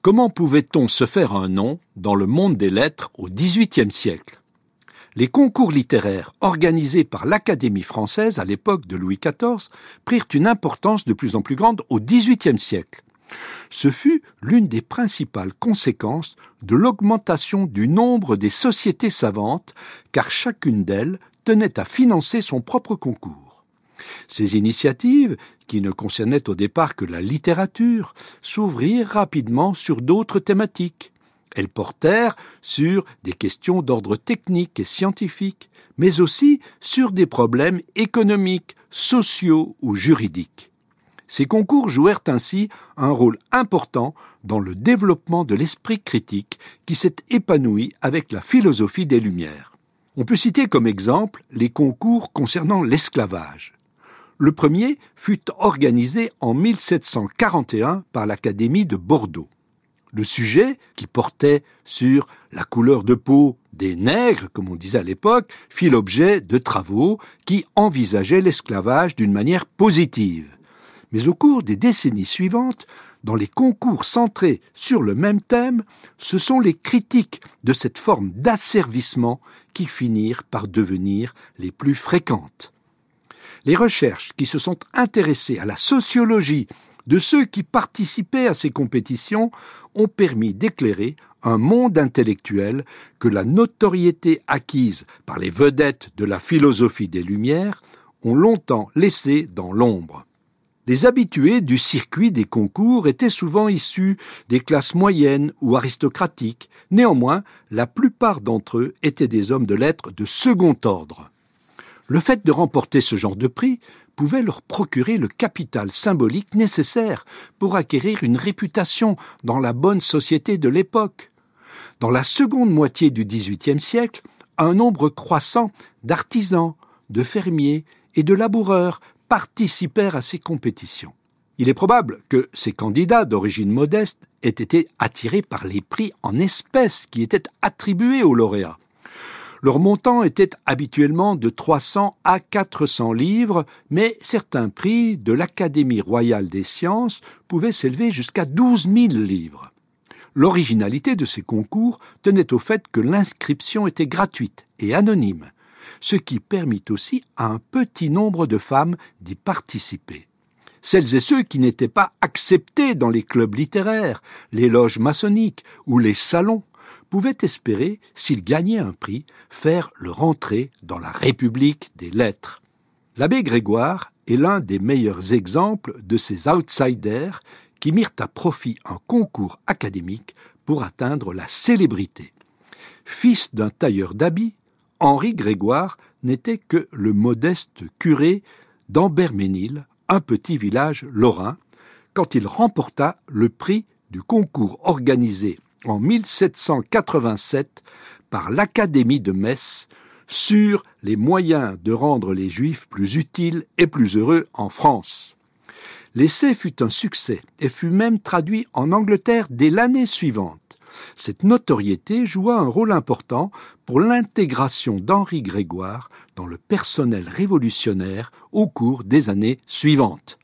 Comment pouvait-on se faire un nom dans le monde des lettres au XVIIIe siècle? Les concours littéraires organisés par l'Académie française à l'époque de Louis XIV prirent une importance de plus en plus grande au XVIIIe siècle. Ce fut l'une des principales conséquences de l'augmentation du nombre des sociétés savantes, car chacune d'elles tenait à financer son propre concours. Ces initiatives, qui ne concernaient au départ que la littérature, s'ouvrirent rapidement sur d'autres thématiques. Elles portèrent sur des questions d'ordre technique et scientifique, mais aussi sur des problèmes économiques, sociaux ou juridiques. Ces concours jouèrent ainsi un rôle important dans le développement de l'esprit critique qui s'est épanoui avec la philosophie des Lumières. On peut citer comme exemple les concours concernant l'esclavage. Le premier fut organisé en 1741 par l'Académie de Bordeaux. Le sujet, qui portait sur la couleur de peau des nègres, comme on disait à l'époque, fit l'objet de travaux qui envisageaient l'esclavage d'une manière positive. Mais au cours des décennies suivantes, dans les concours centrés sur le même thème, ce sont les critiques de cette forme d'asservissement qui finirent par devenir les plus fréquentes. Les recherches qui se sont intéressées à la sociologie de ceux qui participaient à ces compétitions ont permis d'éclairer un monde intellectuel que la notoriété acquise par les vedettes de la philosophie des Lumières ont longtemps laissé dans l'ombre. Les habitués du circuit des concours étaient souvent issus des classes moyennes ou aristocratiques. Néanmoins, la plupart d'entre eux étaient des hommes de lettres de second ordre. Le fait de remporter ce genre de prix pouvait leur procurer le capital symbolique nécessaire pour acquérir une réputation dans la bonne société de l'époque. Dans la seconde moitié du XVIIIe siècle, un nombre croissant d'artisans, de fermiers et de laboureurs participèrent à ces compétitions. Il est probable que ces candidats d'origine modeste aient été attirés par les prix en espèces qui étaient attribués aux lauréats. Leur montant était habituellement de 300 à 400 livres, mais certains prix de l'Académie royale des sciences pouvaient s'élever jusqu'à 12 000 livres. L'originalité de ces concours tenait au fait que l'inscription était gratuite et anonyme ce qui permit aussi à un petit nombre de femmes d'y participer. Celles et ceux qui n'étaient pas acceptés dans les clubs littéraires, les loges maçonniques ou les salons pouvaient espérer, s'ils gagnaient un prix, faire leur entrée dans la République des lettres. L'abbé Grégoire est l'un des meilleurs exemples de ces outsiders qui mirent à profit un concours académique pour atteindre la célébrité. Fils d'un tailleur d'habits, Henri Grégoire n'était que le modeste curé d'Amberménil, un petit village lorrain, quand il remporta le prix du concours organisé en 1787 par l'Académie de Metz sur les moyens de rendre les Juifs plus utiles et plus heureux en France. L'essai fut un succès et fut même traduit en Angleterre dès l'année suivante. Cette notoriété joua un rôle important pour l'intégration d'Henri Grégoire dans le personnel révolutionnaire au cours des années suivantes.